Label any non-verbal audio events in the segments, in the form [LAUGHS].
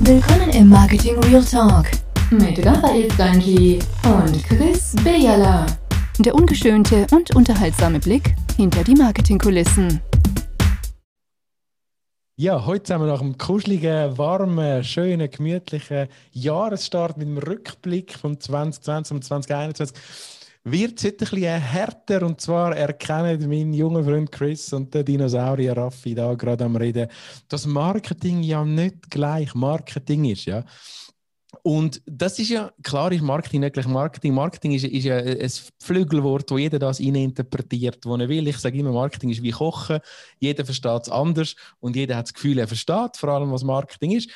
Willkommen im Marketing Real Talk mit Raphael Stanji und Chris Bejala. Der ungeschönte und unterhaltsame Blick hinter die Marketingkulissen. Ja, heute haben wir nach einem kuscheligen, warmen, schönen, gemütlichen Jahresstart mit einem Rückblick von 2020 und 2021 wird es heute ein bisschen härter. Und zwar erkennen mein junger Freund Chris und der Dinosaurier Raffi da gerade am Reden, dass Marketing ja nicht gleich Marketing ist. Ja? Und das ist ja, klar ist Marketing nicht gleich Marketing. Marketing ist, ist ja ein Flügelwort, wo jeder das interpretiert, wo er will. Ich sage immer, Marketing ist wie Kochen. Jeder versteht es anders und jeder hat das Gefühl, er versteht vor allem, was Marketing ist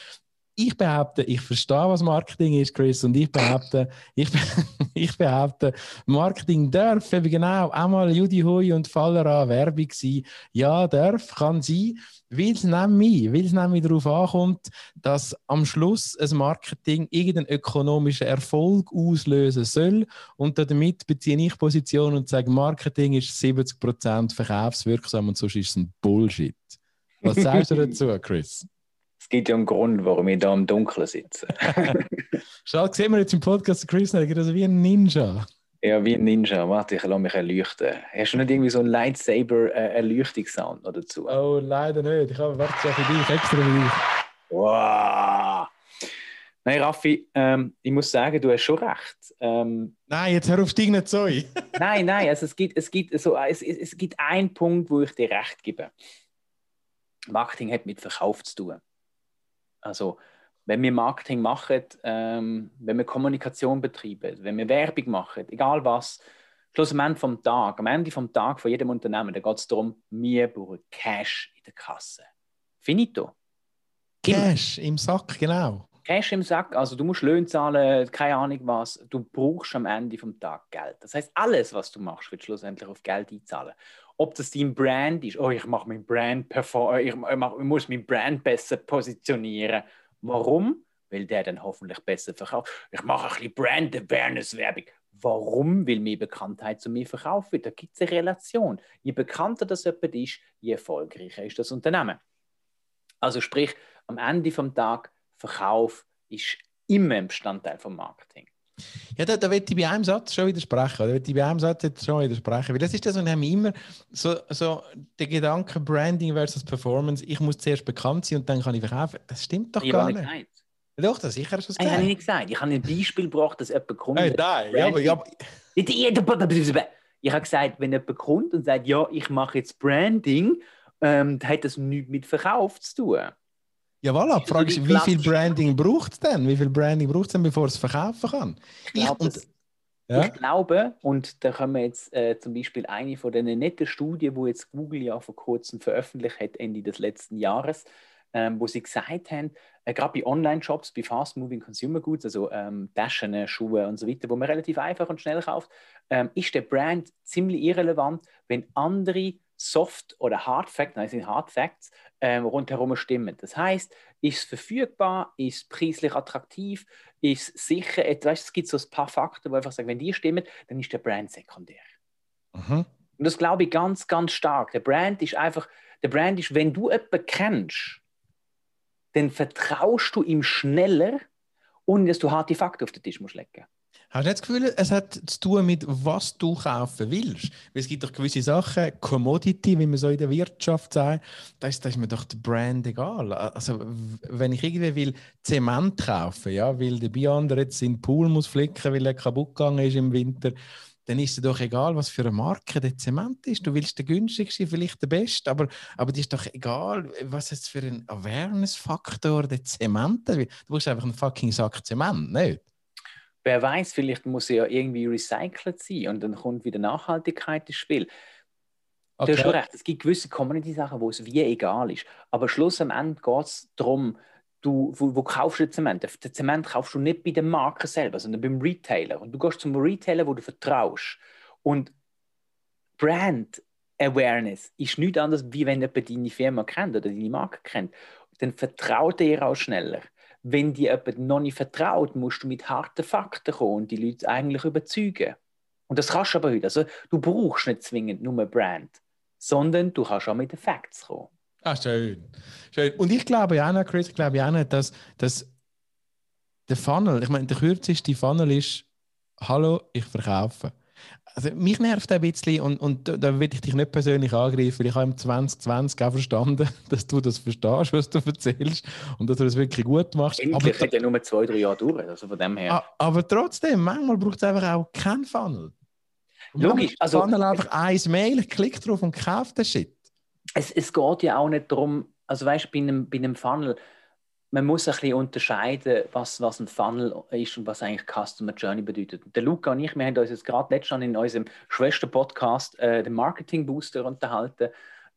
ich behaupte, ich verstehe, was Marketing ist, Chris, und ich behaupte, ich, [LAUGHS] ich behaupte, Marketing darf eben genau einmal Judy Hui und Faller an Werbung sein. Ja, darf, kann sein, weil es nämlich, weil es nämlich darauf ankommt, dass am Schluss ein Marketing irgendeinen ökonomischen Erfolg auslösen soll. Und damit beziehe ich Position und sage, Marketing ist 70% verkaufswirksam und sonst ist es ein Bullshit. Was sagst du [LAUGHS] dazu, Chris? Es gibt ja einen Grund, warum ich da im Dunkeln sitze. [LAUGHS] Schau, sehen wir jetzt im Podcast Chris nicht, also wie ein Ninja. Ja, wie ein Ninja. Warte, ich lasse mich erleuchten. Hast du nicht irgendwie so einen Lightsaber-Erleuchtungssound noch dazu? Oh, leider nicht. Ich habe warte für dich, extra für dich. Wow! Nein, Raffi, ähm, ich muss sagen, du hast schon recht. Ähm, nein, jetzt hör auf dich nicht so. [LAUGHS] nein, nein, also es gibt, es, gibt so, es, es gibt einen Punkt, wo ich dir recht gebe. Marketing hat mit Verkauf zu tun. Also wenn wir Marketing machen, ähm, wenn wir Kommunikation betreiben, wenn wir Werbung machen, egal was, Schluss am Ende vom Tag, am Ende vom Tag von jedem Unternehmen, da geht es darum, wir brauchen Cash in der Kasse. Finito. Cash im Sack, genau. Cash im Sack, also du musst Löhne zahlen, keine Ahnung was, du brauchst am Ende vom Tag Geld. Das heißt, alles, was du machst, wird schlussendlich auf Geld einzahlen ob das dein Brand ist, oh, ich mache mein Brand perform, ich, mach, ich muss mein Brand besser positionieren. Warum? Weil der dann hoffentlich besser verkauft. Ich mache ein bisschen Brand Awareness Werbung. Warum? Weil mehr Bekanntheit zu mir verkauft wird. Da gibt es eine Relation. Je bekannter das jemand ist, je erfolgreicher ist das Unternehmen. Also sprich, am Ende vom Tag Verkauf ist immer ein Bestandteil vom Marketing. Ja, da, da wird ich bei einem Satz schon widersprechen. Da wird ich bei einem Satz jetzt schon widersprechen. Weil das ist das, und haben immer so, so der Gedanke Branding versus Performance. Ich muss zuerst bekannt sein und dann kann ich verkaufen. Das stimmt doch ich gar nicht. Gesagt. Doch, das sicher hast du es gesagt. Ich habe nicht gesagt. Ich habe ein Beispiel gebracht, dass jemand kommt. Hey, nein, ja, aber, ja, aber... Ich habe gesagt, wenn jemand kommt und sagt, ja, ich mache jetzt Branding, ähm, dann hat das nichts mit Verkauf zu tun. Ja, voilà. Die Frage ist, wie viel Branding braucht es denn? Wie viel Branding braucht es denn, bevor es verkaufen kann? Ich, glaube, und, ja? ich glaube, und da können wir jetzt äh, zum Beispiel eine von den netten Studien, wo jetzt Google ja vor kurzem veröffentlicht hat, Ende des letzten Jahres, ähm, wo sie gesagt haben, äh, gerade bei Online-Shops, bei Fast-Moving Consumer Goods, also ähm, Taschen, Schuhe und so weiter, wo man relativ einfach und schnell kauft, ähm, ist der Brand ziemlich irrelevant, wenn andere Soft- oder Hard Facts, nein, sind Hard Facts, ähm, rundherum stimmen. Das heißt, ist es verfügbar, ist es preislich attraktiv, ist es sicher, weißt, es gibt so ein paar Fakten, wo einfach sagen, wenn die stimmen, dann ist der Brand sekundär. Mhm. Und das glaube ich ganz, ganz stark. Der Brand ist einfach, der Brand ist, wenn du jemanden kennst, dann vertraust du ihm schneller, ohne dass du harte Fakten auf den Tisch musst legen Hast du das Gefühl, es hat zu tun mit, was du kaufen willst? Weil es gibt doch gewisse Sachen, Commodity, wie man so in der Wirtschaft sagt, da ist, da ist mir doch der Brand egal. Also, wenn ich irgendwie will Zement kaufen, ja, weil der Beyonder jetzt seinen Pool muss flicken, weil er kaputt gegangen ist im Winter, dann ist es doch egal, was für eine Marke der Zement ist. Du willst der günstigste, vielleicht der beste, aber, aber dir ist doch egal, was es für ein Awareness-Faktor der Zement ist. Du brauchst einfach einen fucking Sack Zement, nicht? Wer weiß, vielleicht muss er ja irgendwie recycelt sein und dann kommt wieder Nachhaltigkeit ins Spiel. Okay. Du hast schon recht, es gibt gewisse Community-Sachen, wo es wie egal ist. Aber Schluss am Ende geht es darum, du, wo, wo, kaufst du den Zement? Den Zement kaufst du nicht bei der Marke selber, sondern beim Retailer. Und du gehst zum Retailer, wo du vertraust. Und Brand Awareness ist nichts anderes, wie wenn jemand deine Firma kennt oder deine Marke kennt. Dann vertraut er auch schneller wenn dir jemand noch nicht vertraut, musst du mit harten Fakten kommen und die Leute eigentlich überzeugen. Und das kannst du aber heute. Also, du brauchst nicht zwingend nur eine Brand, sondern du kannst auch mit den Facts kommen. Ah, schön. schön. Und ich glaube ja auch Chris, ich glaube ja auch dass, dass der Funnel, ich meine, der kürzeste Funnel ist, hallo, ich verkaufe. Also mich nervt ein bisschen und, und da will ich dich nicht persönlich angreifen, weil ich habe im 2020 auch verstanden, [LAUGHS] dass du das verstehst, was du erzählst und dass du das wirklich gut machst. Endlich hat ja nur zwei, drei Jahre durch, also von dem her. Aber trotzdem, manchmal braucht es einfach auch keinen Funnel. Logisch. Also, Funnel einfach ein Mail, ich klicke drauf und kaufe den Shit. Es, es geht ja auch nicht darum, also weißt du, bei einem, bei einem Funnel, man muss ein bisschen unterscheiden, was, was ein Funnel ist und was eigentlich Customer Journey bedeutet. Der Luca und ich, wir haben uns jetzt gerade letztens in unserem Schwester-Podcast, äh, den Marketing Booster, unterhalten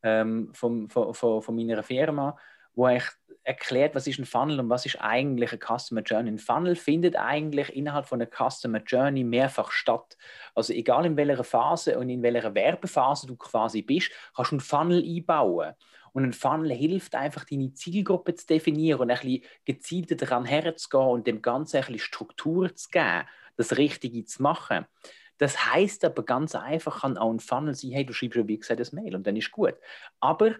ähm, vom, von, von, von meiner Firma, wo ich erklärt, was ist ein Funnel und was ist eigentlich ein Customer Journey. Ein Funnel findet eigentlich innerhalb von einer Customer Journey mehrfach statt. Also egal in welcher Phase und in welcher Werbephase du quasi bist, kannst du einen Funnel einbauen. Und ein Funnel hilft einfach, deine Zielgruppe zu definieren und ein bisschen gezielter daran herzugehen und dem Ganzen ein bisschen Struktur zu geben, das Richtige zu machen. Das heißt aber ganz einfach, kann auch ein Funnel sein, hey, du schreibst ja wie gesagt das Mail und dann ist gut. Aber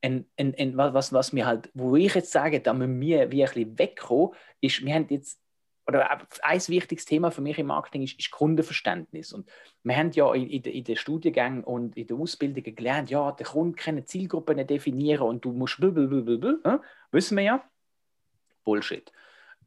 ein, ein, ein, was, was mir halt, wo ich jetzt sage, da müssen wir wie ein bisschen wegkommen, ist, wir haben jetzt oder ein wichtiges Thema für mich im Marketing ist, ist Kundenverständnis. Und wir haben ja in, in, den Studiengängen und in den Ausbildungen gelernt, ja, der Kunde kann Zielgruppen definieren und du musst blablabla, äh? wissen wir ja. Bullshit.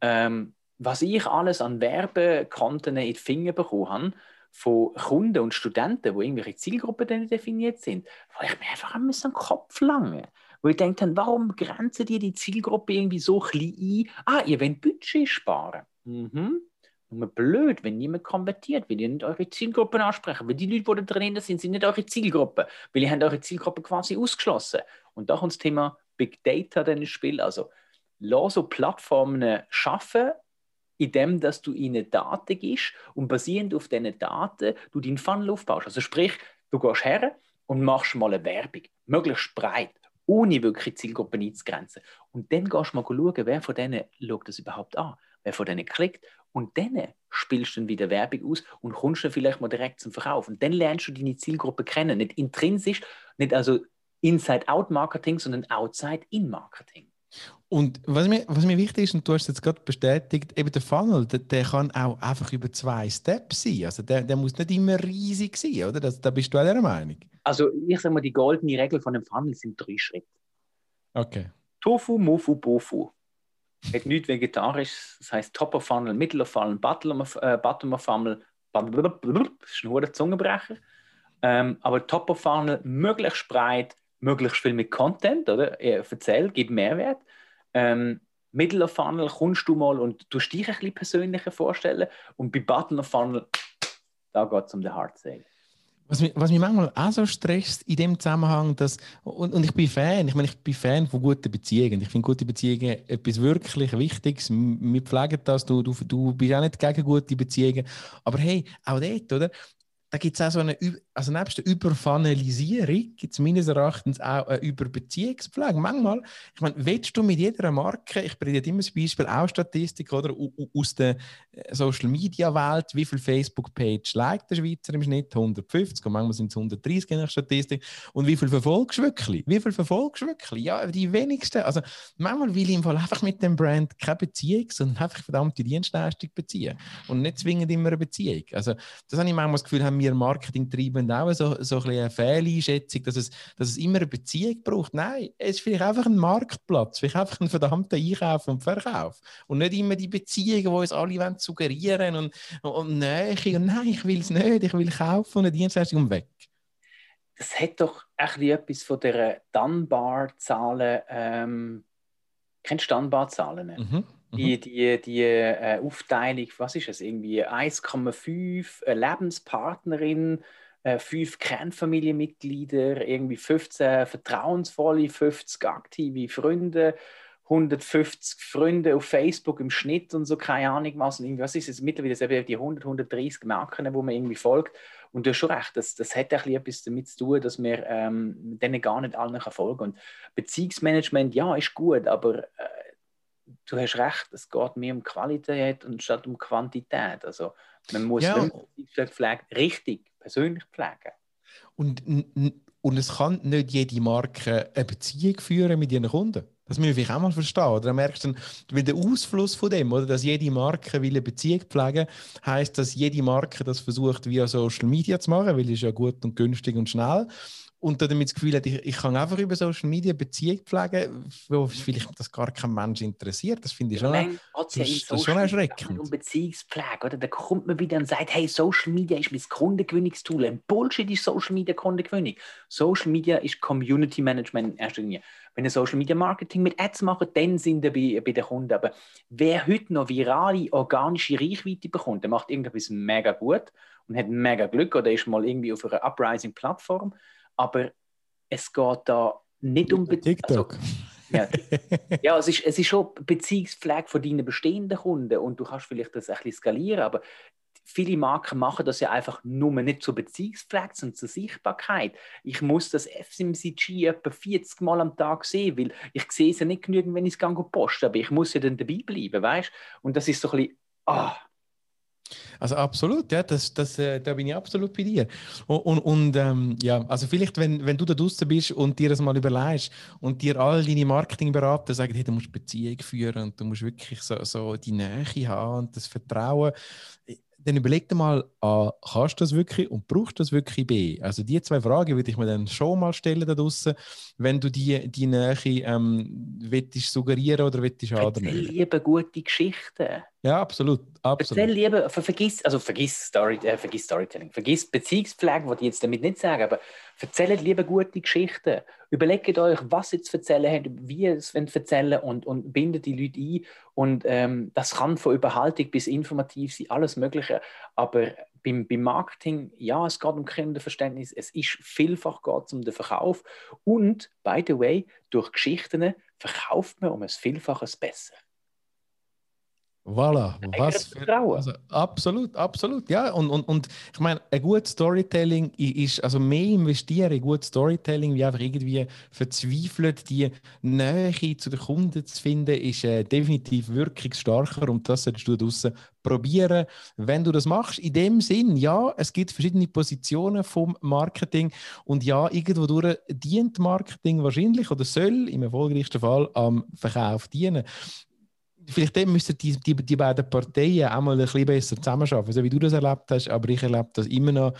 Ähm, was ich alles an Werbekonten in die Finger bekommen habe, von Kunden und Studenten, wo irgendwelche Zielgruppen definiert sind, wo ich mir einfach an den Kopf lange. Wo ich denke, warum grenzen die die Zielgruppe irgendwie so klein ein? Ah, ihr wollt Budget sparen. Mhm. Nur blöd, wenn niemand konvertiert, weil ihr nicht eure Zielgruppen ansprechen. Weil die Leute, die da drin sind, sind nicht eure Zielgruppe. Weil ihr habt eure Zielgruppe quasi ausgeschlossen. Und da kommt das Thema Big Data dann ins Spiel. Also, lass so Plattformen schaffen, indem dass du ihnen Daten gibst und basierend auf diesen Daten du deinen Funnel aufbaust. Also sprich, du gehst her und machst mal eine Werbung, möglichst breit, ohne wirklich Zielgruppen einzugrenzen. Und dann gehst du mal schauen, wer von denen schaut das überhaupt an wer von denen klickt. Und dann spielst du dann wieder Werbung aus und kommst dann vielleicht mal direkt zum Verkauf. Und dann lernst du deine Zielgruppe kennen. Nicht intrinsisch, nicht also Inside-Out-Marketing, sondern Outside-In-Marketing. Und was mir, was mir wichtig ist, und du hast es jetzt gerade bestätigt, eben der Funnel, der, der, kann auch einfach über zwei Steps sein. Also der, der muss nicht immer riesig sein, oder? Das, da bist du auch der Meinung. Also ich sage mal, die goldene Regel von einem Funnel sind drei Schritte. Okay. Tofu, Mofu, Bofu hat nichts vegetarisch, das heißt Top of Funnel, Middle of Funnel, Bottom of, äh, bottom of Funnel, das ist ein hoher Zungenbrecher. Ähm, aber Top of Funnel möglichst breit, möglichst viel mit Content, oder? Erzähl, gib Mehrwert. Ähm, Middle Funnel kommst du mal und du dich ein bisschen persönlicher vorstellen. Und bei Bottom of Funnel, da geht es um den Hard Sale. Was mich, was mich manchmal auch so stresst in dem Zusammenhang, dass, und, und ich bin Fan, ich meine, ich bin Fan von guten Beziehungen. Ich finde gute Beziehungen etwas wirklich Wichtiges. Wir pflegen das, du, du, du bist auch nicht gegen gute Beziehungen. Aber hey, auch dort, oder? Da gibt es auch so eine, also nebst der Überfunnalisierung gibt es meines Erachtens auch eine Überbeziehungspflege. Manchmal, ich meine, willst du mit jeder Marke, ich bringe immer das Beispiel, auch Statistik oder, aus der äh, Social Media Welt, wie viel Facebook-Page liked der Schweizer im Schnitt? 150 und manchmal sind es 130 in der Statistik. Und wie viel verfolgst du wirklich? Wie viel verfolgst du wirklich? Ja, die wenigsten. Also manchmal will ich im Fall einfach mit dem Brand keine Beziehung, sondern einfach verdammte Dienstleistung beziehen und nicht zwingend immer eine Beziehung. Also das habe ich manchmal das Gefühl, haben wir Marketingtreibenden auch so, so ein eine Fehleinschätzung, dass es, dass es immer eine Beziehung braucht. Nein, es ist vielleicht einfach ein Marktplatz, vielleicht einfach ein verdammter Einkauf und Verkauf. Und nicht immer die Beziehungen, die uns alle wollen suggerieren und, und, und Nähe. Und nein, ich will es nicht, ich will kaufen und eine Dienstleistung und weg. Das hat doch etwas von der Dunbar-Zahlen. Ähm, kennst du Dunbar-Zahlen? Mhm. Die, mhm. die, die äh, Aufteilung, was ist es, irgendwie 1,5 äh, Lebenspartnerin, äh, 5 Kernfamilienmitglieder, irgendwie 15 vertrauensvolle, 50 aktive Freunde, 150 Freunde auf Facebook im Schnitt und so, keine Ahnung was. Und was ist es mittlerweile die 100, 130 Marken, wo man irgendwie folgt. Und du hast schon recht, das, das hat etwas damit zu tun, dass wir ähm, denen gar nicht allen folgen können. Und Beziehungsmanagement, ja, ist gut, aber äh, du hast recht, es geht mehr um Qualität anstatt um Quantität. Also man muss ja. Pflege richtig persönlich pflegen. Und Und es kann nicht jede Marke eine Beziehung führen mit ihren Kunden. Das müssen wir auch mal verstehen. Oder dann merkst du, weil der Ausfluss von dem, oder, dass jede Marke will eine Beziehung pflegen heißt, dass jede Marke das versucht, via Social Media zu machen, weil es ist ja gut und günstig und schnell und damit das Gefühl hat, ich, ich kann einfach über Social Media Beziehung pflegen, wo vielleicht das gar kein Mensch interessiert. Das finde ich schon, ja, das, ja das ist schon erschreckend. Um Beziehungspflege, oder? Da kommt man wieder und sagt, hey, Social Media ist mein Kundengewinnungstool. Ein Bullshit ist Social Media Kundengewinnung. Social Media ist Community Management in erster Linie. Wenn ihr Social Media Marketing mit Ads macht, dann sind ihr bei, bei den Kunden. Aber wer heute noch virale, organische Reichweite bekommt, der macht irgendetwas mega gut und hat mega Glück oder ist mal irgendwie auf einer Uprising-Plattform aber es geht da nicht um Be TikTok. Also, ja, ja es, ist, es ist schon Beziehungspflege von deinen bestehenden Kunden und du kannst vielleicht das ein bisschen skalieren, aber viele Marken machen das ja einfach nur nicht zur Beziehungspflege, sondern zur Sichtbarkeit. Ich muss das FMCG etwa 40 Mal am Tag sehen, weil ich sehe es ja nicht genügend, wenn ich es poste, aber ich muss ja dann dabei bleiben, weißt? Und das ist so ein bisschen, ah, also absolut, ja, das, das, äh, da bin ich absolut bei dir. Und, und, und ähm, ja, also vielleicht, wenn, wenn du da draußen bist und dir das mal überlegst und dir all deine Marketingberater sagen, hey, du musst Beziehung führen und du musst wirklich so, so die Nähe haben und das Vertrauen, dann überleg dir mal, A, kannst du das wirklich und brauchst du das wirklich B? Also die zwei Fragen würde ich mir dann schon mal stellen da draussen, wenn du die, die Nähe ähm, suggerieren oder willst. Ich liebe gute Geschichten. Ja, absolut. absolut. Erzähl lieber, vergiss, also vergiss, Story, äh, vergiss Storytelling, vergiss Beziehungspflege, was ich jetzt damit nicht sagen, aber erzählt lieber gute Geschichten. Überlegt euch, was ihr zu erzählen habt, wie ihr es erzählen und, und bindet die Leute ein. Und ähm, das kann von Überhaltung bis informativ sein, alles Mögliche. Aber beim, beim Marketing, ja, es geht um Kundenverständnis, es ist vielfach geht um den Verkauf. Und, by the way, durch Geschichten verkauft man um ein Vielfaches besser. Voilà, was für, also, absolut, absolut, ja. Und, und, und ich meine, ein gutes Storytelling ist, also mehr investieren in gutes Storytelling, wie einfach irgendwie verzweifelt die Nähe zu den Kunden zu finden, ist äh, definitiv wirkungsstarker und das solltest du draußen probieren, wenn du das machst. In dem Sinn, ja, es gibt verschiedene Positionen vom Marketing und ja, irgendwo durch dient Marketing wahrscheinlich oder soll im erfolgreichsten Fall am Verkauf dienen vielleicht müssten die, die, die beiden Parteien auch mal ein bisschen besser zusammenarbeiten, so wie du das erlebt hast, aber ich erlebe das immer noch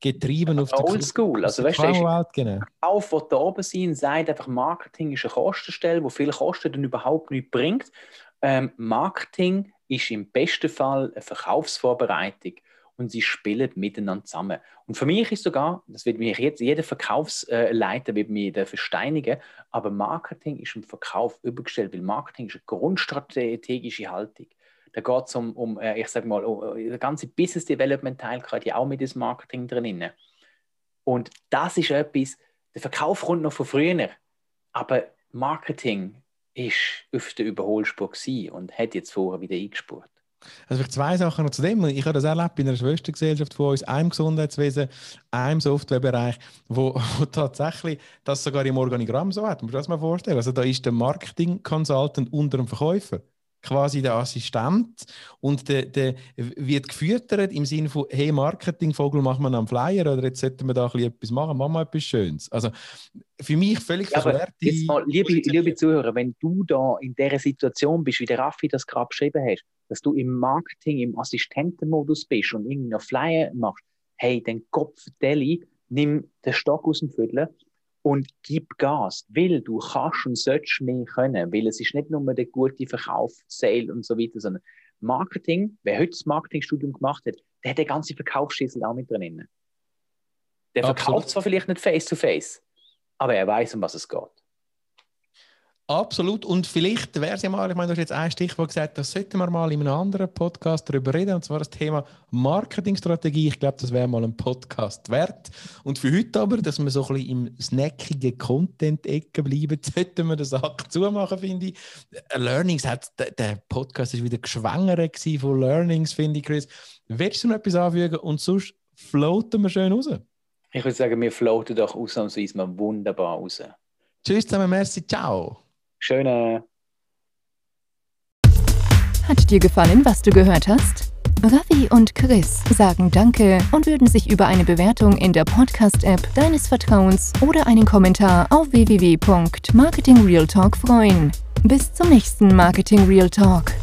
getrieben auf der Oldschool. Also, weißt du, genau. Auf, wo da oben sind, sagt einfach, Marketing ist eine Kostenstelle, wo viele Kosten dann überhaupt nichts bringt. Ähm, Marketing ist im besten Fall eine Verkaufsvorbereitung und sie spielen miteinander zusammen. Und für mich ist sogar, das wird mich jetzt, jeder Verkaufsleiter wird mich da versteinigen, aber Marketing ist im Verkauf übergestellt, weil Marketing ist eine grundstrategische Haltung. Da geht es um, um, äh, ich sage mal, um, der ganze Business Development Teil gehört ja auch mit dem Marketing drin. Und das ist etwas, der Verkauf kommt noch von früher, aber Marketing ist auf der Überholspur und hat jetzt vorher wieder eingespurt. Also vielleicht zwei Sachen noch zu dem. Ich habe das erlebt in einer Schwestergesellschaft von uns, einem Gesundheitswesen, einem Softwarebereich, wo, wo tatsächlich das sogar im Organigramm so hat. Muss das mal vorstellen. Also da ist der Marketing-Consultant unter dem Verkäufer quasi der Assistent und der, der wird gefüttert im Sinne von, hey Marketingvogel, machen wir einen Flyer oder jetzt sollten wir da etwas machen, machen wir etwas Schönes. Also für mich völlig ja, verkehrte... liebe, liebe Zuhörer, wenn du da in dieser Situation bist, wie der Raffi das gerade beschrieben hast, dass du im Marketing, im Assistentenmodus bist und irgendwie noch Flyer machst, hey, dann Kopf Deli, nimm den Stock aus dem Viertel und gib Gas, weil du kannst und sollst mehr können, weil es ist nicht nur der gute Verkauf, Sale und so weiter, sondern Marketing, wer heute das Marketingstudium gemacht hat, der hat den ganzen Verkaufsschlüssel auch mit drin. Der verkauft zwar vielleicht nicht face to face, aber er weiß, um was es geht. Absolut. Und vielleicht wäre es ja mal, ich meine, du hast jetzt ein Stichwort gesagt, das sollten wir mal in einem anderen Podcast darüber reden, und zwar das Thema Marketingstrategie. Ich glaube, das wäre mal ein Podcast wert. Und für heute aber, dass wir so ein bisschen im snackigen Content-Ecke bleiben, [LAUGHS] sollten wir den Sack zumachen, finde ich. Learnings hat, der Podcast ist wieder geschwängert von Learnings, finde ich, Chris. Willst du noch etwas anfügen und sonst floaten wir schön raus? Ich würde sagen, wir floaten doch ausnahmsweise mal wunderbar raus. Tschüss zusammen, merci, ciao. Schöne. Hat dir gefallen, was du gehört hast? Ravi und Chris sagen Danke und würden sich über eine Bewertung in der Podcast-App deines Vertrauens oder einen Kommentar auf www.marketingrealtalk freuen. Bis zum nächsten Marketing Real Talk.